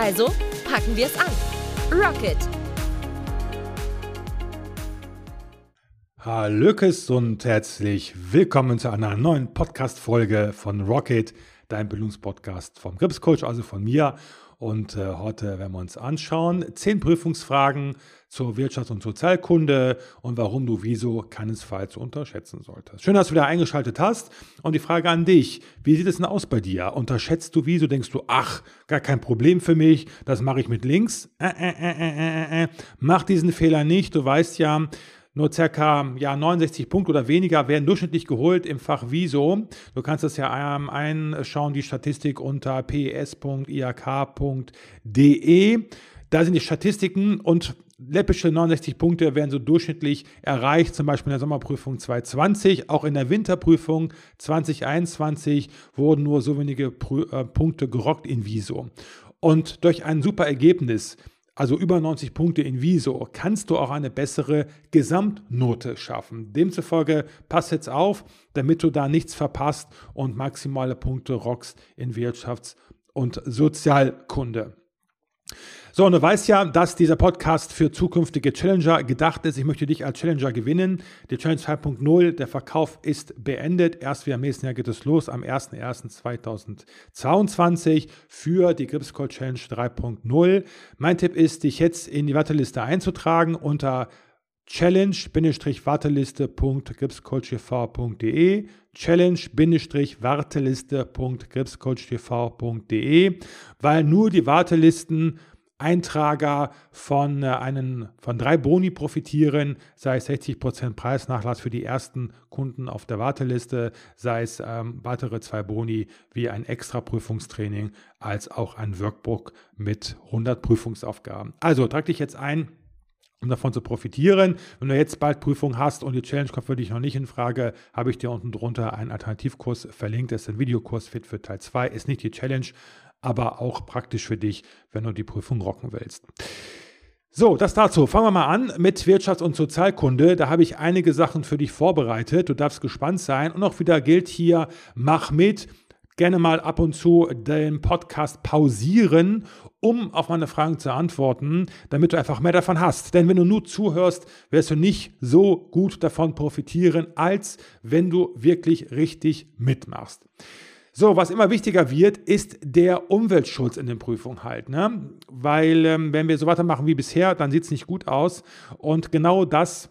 Also packen wir es an. Rocket! Hallöckes und herzlich willkommen zu einer neuen Podcast-Folge von Rocket, dein Bildungspodcast vom Grips Coach, also von mir. Und äh, heute werden wir uns anschauen, zehn Prüfungsfragen zur Wirtschafts- und Sozialkunde und warum du Wieso keinesfalls unterschätzen solltest. Schön, dass du wieder eingeschaltet hast. Und die Frage an dich, wie sieht es denn aus bei dir? Unterschätzt du Wieso? Denkst du, ach, gar kein Problem für mich, das mache ich mit links? Äh, äh, äh, äh, äh. Mach diesen Fehler nicht. Du weißt ja, nur ca. ja, 69 Punkte oder weniger werden durchschnittlich geholt im Fach Wieso. Du kannst das ja einschauen, die Statistik unter pes.iak.de. Da sind die Statistiken und läppische 69 Punkte werden so durchschnittlich erreicht, zum Beispiel in der Sommerprüfung 2020. Auch in der Winterprüfung 2021 wurden nur so wenige Prü äh, Punkte gerockt in Wieso. Und durch ein super Ergebnis also über 90 Punkte in Viso, kannst du auch eine bessere Gesamtnote schaffen. Demzufolge pass jetzt auf, damit du da nichts verpasst und maximale Punkte rockst in Wirtschafts- und Sozialkunde. So, und du weißt ja, dass dieser Podcast für zukünftige Challenger gedacht ist. Ich möchte dich als Challenger gewinnen. Die Challenge 2.0, der Verkauf ist beendet. Erst wieder im nächsten Jahr geht es los am 01.01.2022 für die Gripscall Challenge 3.0. Mein Tipp ist, dich jetzt in die Warteliste einzutragen unter challenge-warteliste.gripscoachtv.de challenge-warteliste.gripscoachtv.de weil nur die Wartelisten Eintrager von, äh, einen, von drei Boni profitieren, sei es 60% Preisnachlass für die ersten Kunden auf der Warteliste, sei es ähm, weitere zwei Boni wie ein extra Prüfungstraining als auch ein Workbook mit 100 Prüfungsaufgaben. Also trag dich jetzt ein um davon zu profitieren. Wenn du jetzt bald Prüfung hast und die Challenge kommt für dich noch nicht in Frage, habe ich dir unten drunter einen Alternativkurs verlinkt. Das ist ein Videokurs Fit für Teil 2. Ist nicht die Challenge, aber auch praktisch für dich, wenn du die Prüfung rocken willst. So, das dazu. Fangen wir mal an mit Wirtschafts- und Sozialkunde. Da habe ich einige Sachen für dich vorbereitet. Du darfst gespannt sein. Und auch wieder gilt hier, mach mit. Gerne mal ab und zu den Podcast pausieren, um auf meine Fragen zu antworten, damit du einfach mehr davon hast. Denn wenn du nur zuhörst, wirst du nicht so gut davon profitieren, als wenn du wirklich richtig mitmachst. So, was immer wichtiger wird, ist der Umweltschutz in den Prüfungen halt. Ne? Weil ähm, wenn wir so weitermachen wie bisher, dann sieht es nicht gut aus. Und genau das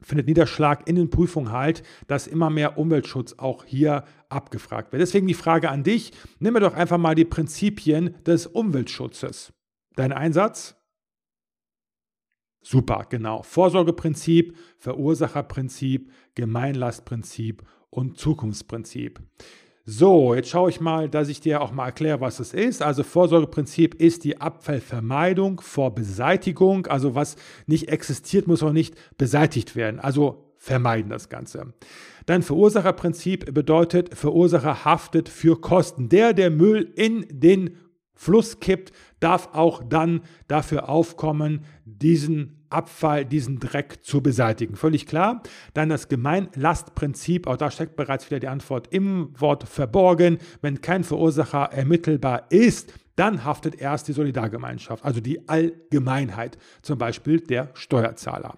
findet Niederschlag in den Prüfungen halt, dass immer mehr Umweltschutz auch hier abgefragt wird. Deswegen die Frage an dich, nimm mir doch einfach mal die Prinzipien des Umweltschutzes. Dein Einsatz? Super, genau. Vorsorgeprinzip, Verursacherprinzip, Gemeinlastprinzip und Zukunftsprinzip. So, jetzt schaue ich mal, dass ich dir auch mal erkläre, was es ist. Also Vorsorgeprinzip ist die Abfallvermeidung vor Beseitigung. Also was nicht existiert, muss auch nicht beseitigt werden. Also vermeiden das Ganze. Dann Verursacherprinzip bedeutet, Verursacher haftet für Kosten. Der, der Müll in den Fluss kippt, darf auch dann dafür aufkommen, diesen Abfall, diesen Dreck zu beseitigen. Völlig klar. Dann das Gemeinlastprinzip, auch da steckt bereits wieder die Antwort im Wort verborgen. Wenn kein Verursacher ermittelbar ist, dann haftet erst die Solidargemeinschaft, also die Allgemeinheit, zum Beispiel der Steuerzahler.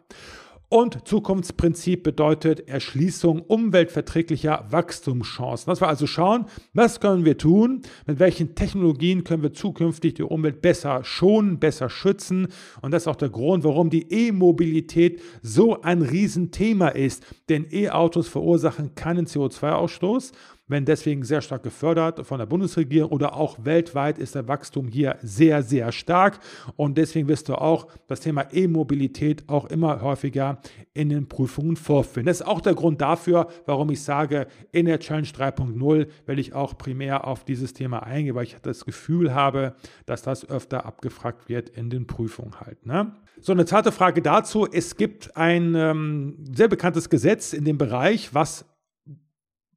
Und Zukunftsprinzip bedeutet Erschließung umweltverträglicher Wachstumschancen. Dass wir also schauen, was können wir tun, mit welchen Technologien können wir zukünftig die Umwelt besser schonen, besser schützen. Und das ist auch der Grund, warum die E-Mobilität so ein Riesenthema ist. Denn E-Autos verursachen keinen CO2-Ausstoß. Werden deswegen sehr stark gefördert von der Bundesregierung oder auch weltweit ist der Wachstum hier sehr, sehr stark. Und deswegen wirst du auch das Thema E-Mobilität auch immer häufiger in den Prüfungen vorfinden. Das ist auch der Grund dafür, warum ich sage, in der Challenge 3.0 will ich auch primär auf dieses Thema eingehen, weil ich das Gefühl habe, dass das öfter abgefragt wird in den Prüfungen halt. Ne? So, eine zweite Frage dazu. Es gibt ein ähm, sehr bekanntes Gesetz in dem Bereich, was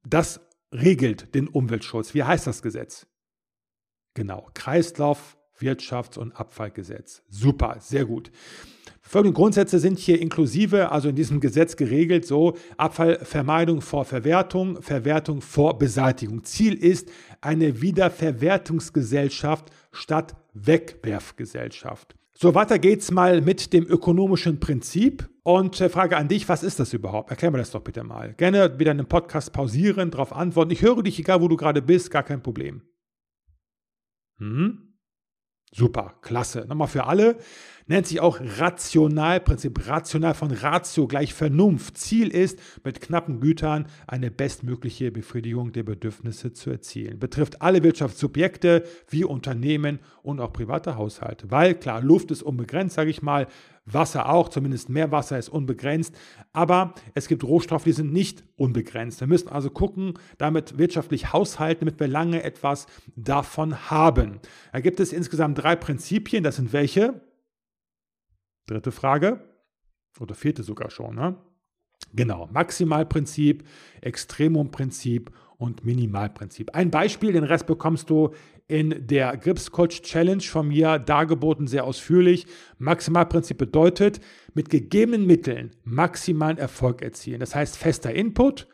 das regelt, den Umweltschutz. Wie heißt das Gesetz? Genau, Kreislauf, Wirtschafts- und Abfallgesetz. Super, sehr gut. Folgende Grundsätze sind hier inklusive, also in diesem Gesetz geregelt, so Abfallvermeidung vor Verwertung, Verwertung vor Beseitigung. Ziel ist eine Wiederverwertungsgesellschaft statt Wegwerfgesellschaft. So, weiter geht's mal mit dem ökonomischen Prinzip. Und äh, Frage an dich, was ist das überhaupt? Erklär mir das doch bitte mal. Gerne wieder einen Podcast pausieren, darauf antworten. Ich höre dich, egal wo du gerade bist, gar kein Problem. Hm? Super, klasse. Nochmal für alle nennt sich auch Rationalprinzip. Rational von Ratio gleich Vernunft. Ziel ist, mit knappen Gütern eine bestmögliche Befriedigung der Bedürfnisse zu erzielen. Betrifft alle Wirtschaftssubjekte wie Unternehmen und auch private Haushalte. Weil klar, Luft ist unbegrenzt, sage ich mal. Wasser auch, zumindest Meerwasser ist unbegrenzt. Aber es gibt Rohstoffe, die sind nicht unbegrenzt. Wir müssen also gucken, damit wirtschaftlich haushalten, damit wir lange etwas davon haben. Da gibt es insgesamt drei Prinzipien. Das sind welche? Dritte Frage. Oder vierte sogar schon. Ne? Genau, Maximalprinzip, Extremumprinzip und Minimalprinzip. Ein Beispiel, den Rest bekommst du in der Gripscoach Challenge von mir dargeboten, sehr ausführlich. Maximalprinzip bedeutet, mit gegebenen Mitteln maximalen Erfolg erzielen. Das heißt, fester Input,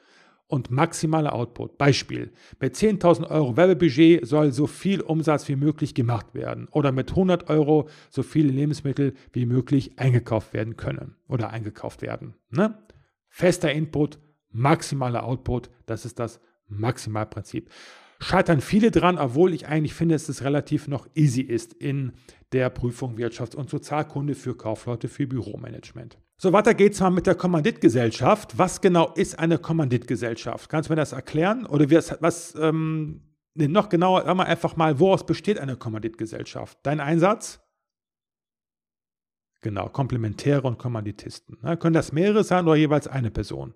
und maximaler Output. Beispiel, mit 10.000 Euro Werbebudget soll so viel Umsatz wie möglich gemacht werden oder mit 100 Euro so viele Lebensmittel wie möglich eingekauft werden können oder eingekauft werden. Ne? Fester Input, maximaler Output, das ist das Maximalprinzip. Scheitern viele dran, obwohl ich eigentlich finde, dass es relativ noch easy ist in der Prüfung Wirtschafts- und Sozialkunde für Kaufleute für Büromanagement. So, weiter geht's mal mit der Kommanditgesellschaft. Was genau ist eine Kommanditgesellschaft? Kannst du mir das erklären? Oder was, was ähm, nee, noch genauer, sag mal einfach mal, woraus besteht eine Kommanditgesellschaft? Dein Einsatz? Genau, Komplementäre und Kommanditisten. Ne? Können das mehrere sein oder jeweils eine Person?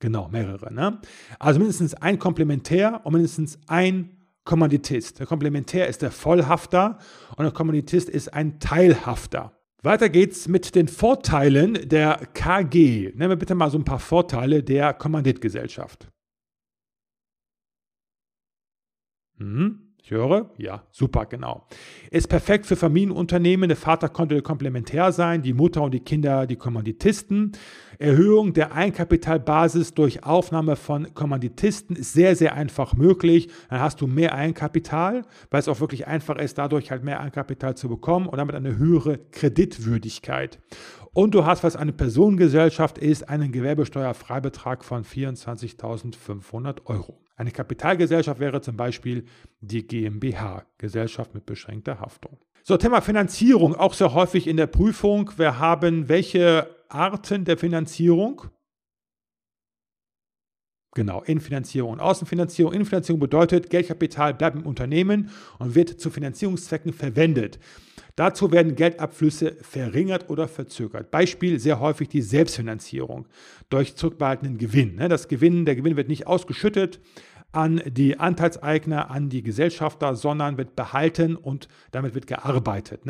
Genau, mehrere. Ne? Also mindestens ein Komplementär und mindestens ein Kommanditist. Der Komplementär ist der Vollhafter und der Kommanditist ist ein Teilhafter. Weiter geht's mit den Vorteilen der KG. Nehmen wir bitte mal so ein paar Vorteile der Kommanditgesellschaft. Mhm. Ich höre, ja, super, genau. Ist perfekt für Familienunternehmen. Der Vater konnte komplementär sein, die Mutter und die Kinder die Kommanditisten. Erhöhung der Einkapitalbasis durch Aufnahme von Kommanditisten ist sehr, sehr einfach möglich. Dann hast du mehr Einkapital, weil es auch wirklich einfach ist, dadurch halt mehr Einkapital zu bekommen und damit eine höhere Kreditwürdigkeit. Und du hast, was eine Personengesellschaft ist, einen Gewerbesteuerfreibetrag von 24.500 Euro. Eine Kapitalgesellschaft wäre zum Beispiel die GmbH, Gesellschaft mit beschränkter Haftung. So, Thema Finanzierung, auch sehr häufig in der Prüfung. Wir haben welche Arten der Finanzierung? Genau, Innenfinanzierung und Außenfinanzierung. Innenfinanzierung bedeutet, Geldkapital bleibt im Unternehmen und wird zu Finanzierungszwecken verwendet. Dazu werden Geldabflüsse verringert oder verzögert. Beispiel sehr häufig die Selbstfinanzierung durch zurückbehaltenen Gewinn. Ne, das Gewinn, der Gewinn wird nicht ausgeschüttet an die Anteilseigner, an die Gesellschafter, sondern wird behalten und damit wird gearbeitet.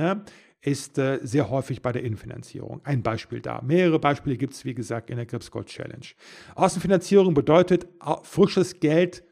Ist äh, sehr häufig bei der Innenfinanzierung. Ein Beispiel da. Mehrere Beispiele gibt es, wie gesagt, in der Grips Gold Challenge. Außenfinanzierung bedeutet, frisches Geld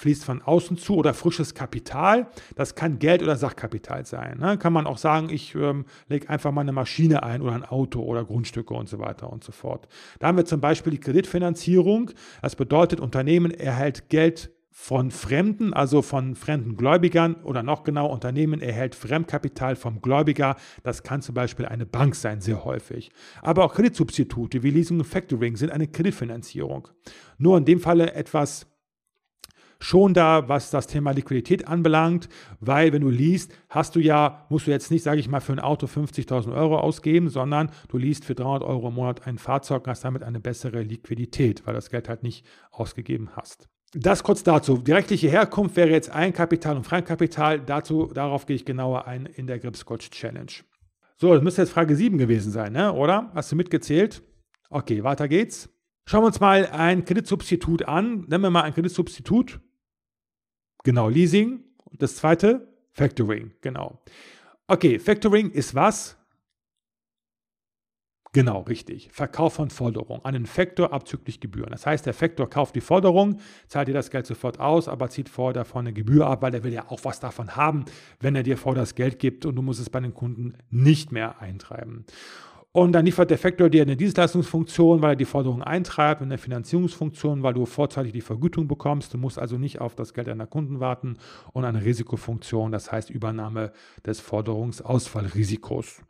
fließt von außen zu oder frisches Kapital. Das kann Geld oder Sachkapital sein. Ne? Kann man auch sagen, ich ähm, lege einfach mal eine Maschine ein oder ein Auto oder Grundstücke und so weiter und so fort. Da haben wir zum Beispiel die Kreditfinanzierung. Das bedeutet, Unternehmen erhält Geld von Fremden, also von fremden Gläubigern oder noch genau Unternehmen erhält Fremdkapital vom Gläubiger. Das kann zum Beispiel eine Bank sein, sehr häufig. Aber auch Kreditsubstitute wie Leasing und Factoring sind eine Kreditfinanzierung. Nur in dem Falle etwas schon da, was das Thema Liquidität anbelangt, weil wenn du liest, hast du ja, musst du jetzt nicht, sage ich mal, für ein Auto 50.000 Euro ausgeben, sondern du liest für 300 Euro im Monat ein Fahrzeug und hast damit eine bessere Liquidität, weil das Geld halt nicht ausgegeben hast. Das kurz dazu. Die rechtliche Herkunft wäre jetzt Eigenkapital und Fremdkapital. Dazu, darauf gehe ich genauer ein in der Gripscoach Challenge. So, das müsste jetzt Frage 7 gewesen sein, ne? oder? Hast du mitgezählt? Okay, weiter geht's. Schauen wir uns mal ein Kreditsubstitut an. Nennen wir mal ein Kreditsubstitut. Genau, Leasing. Das zweite, Factoring. Genau. Okay, Factoring ist was? Genau, richtig. Verkauf von Forderung an den Faktor abzüglich Gebühren. Das heißt, der Faktor kauft die Forderung, zahlt dir das Geld sofort aus, aber zieht vor davon eine Gebühr ab, weil er will ja auch was davon haben, wenn er dir vor das Geld gibt und du musst es bei den Kunden nicht mehr eintreiben. Und dann liefert der Faktor dir eine Dienstleistungsfunktion, weil er die Forderung eintreibt, eine Finanzierungsfunktion, weil du vorzeitig die Vergütung bekommst. Du musst also nicht auf das Geld deiner Kunden warten und eine Risikofunktion, das heißt Übernahme des Forderungsausfallrisikos.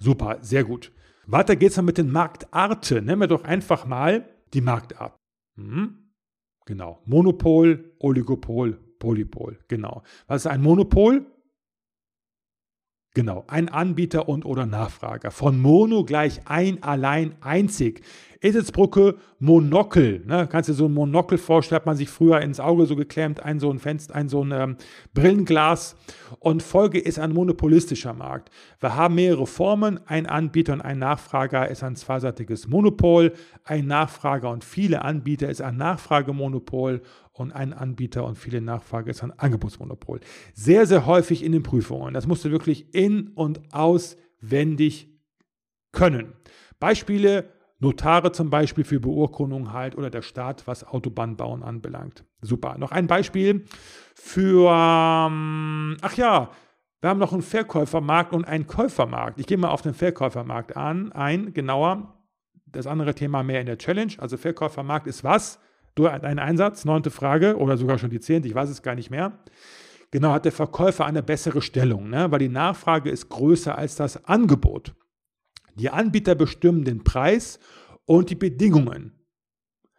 Super, sehr gut. Weiter geht's dann mit den Marktarten. Nennen wir doch einfach mal die Marktart. Hm? Genau. Monopol, Oligopol, Polypol. Genau. Was ist ein Monopol? Genau, ein Anbieter und oder Nachfrager. Von Mono gleich ein, allein, einzig. Eselsbrücke, Monokel. Ne? Kannst du dir so ein Monokel vorstellen, hat man sich früher ins Auge so geklemmt, ein so ein Fenster, ein so ein ähm, Brillenglas. Und Folge ist ein monopolistischer Markt. Wir haben mehrere Formen. Ein Anbieter und ein Nachfrager ist ein zweiseitiges Monopol. Ein Nachfrager und viele Anbieter ist ein Nachfragemonopol und ein Anbieter und viele Nachfrage ist ein Angebotsmonopol. Sehr, sehr häufig in den Prüfungen. Das musst du wirklich in- und auswendig können. Beispiele, Notare zum Beispiel für Beurkundung halt oder der Staat, was Autobahnbauen anbelangt. Super. Noch ein Beispiel für, ähm, ach ja, wir haben noch einen Verkäufermarkt und einen Käufermarkt. Ich gehe mal auf den Verkäufermarkt an, ein, genauer. Das andere Thema mehr in der Challenge. Also Verkäufermarkt ist was? Du einen Einsatz, neunte Frage oder sogar schon die zehnte, ich weiß es gar nicht mehr. Genau, hat der Verkäufer eine bessere Stellung, ne? weil die Nachfrage ist größer als das Angebot. Die Anbieter bestimmen den Preis und die Bedingungen.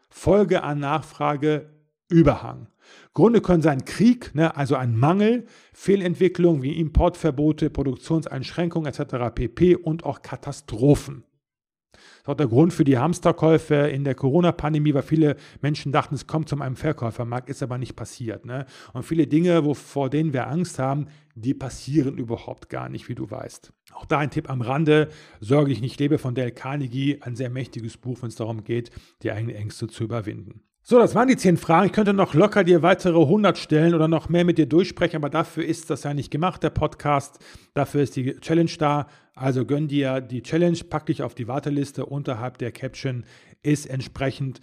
Folge an Nachfrage Überhang. Gründe können sein Krieg, ne, also ein Mangel, Fehlentwicklung wie Importverbote, Produktionseinschränkungen etc. pp. und auch Katastrophen. Das auch der Grund für die Hamsterkäufe in der Corona-Pandemie, weil viele Menschen dachten, es kommt zu einem Verkäufermarkt, ist aber nicht passiert. Ne? Und viele Dinge, wo, vor denen wir Angst haben, die passieren überhaupt gar nicht, wie du weißt. Auch da ein Tipp am Rande, Sorge ich nicht lebe von Dale Carnegie, ein sehr mächtiges Buch, wenn es darum geht, die eigenen Ängste zu überwinden. So, das waren die zehn Fragen. Ich könnte noch locker dir weitere 100 stellen oder noch mehr mit dir durchsprechen, aber dafür ist das ja nicht gemacht, der Podcast. Dafür ist die Challenge da. Also gönn dir die Challenge, pack dich auf die Warteliste. Unterhalb der Caption ist entsprechend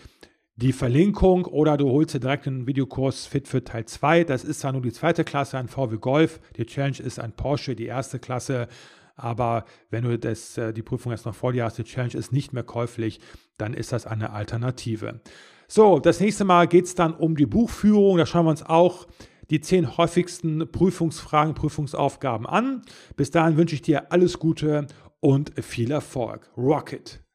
die Verlinkung oder du holst dir direkt einen Videokurs Fit für Teil 2. Das ist zwar nur die zweite Klasse, ein VW Golf. Die Challenge ist ein Porsche, die erste Klasse. Aber wenn du das, äh, die Prüfung jetzt noch vor dir hast, die Challenge ist nicht mehr käuflich, dann ist das eine Alternative. So, das nächste Mal geht es dann um die Buchführung. Da schauen wir uns auch die zehn häufigsten Prüfungsfragen, Prüfungsaufgaben an. Bis dahin wünsche ich dir alles Gute und viel Erfolg. Rocket!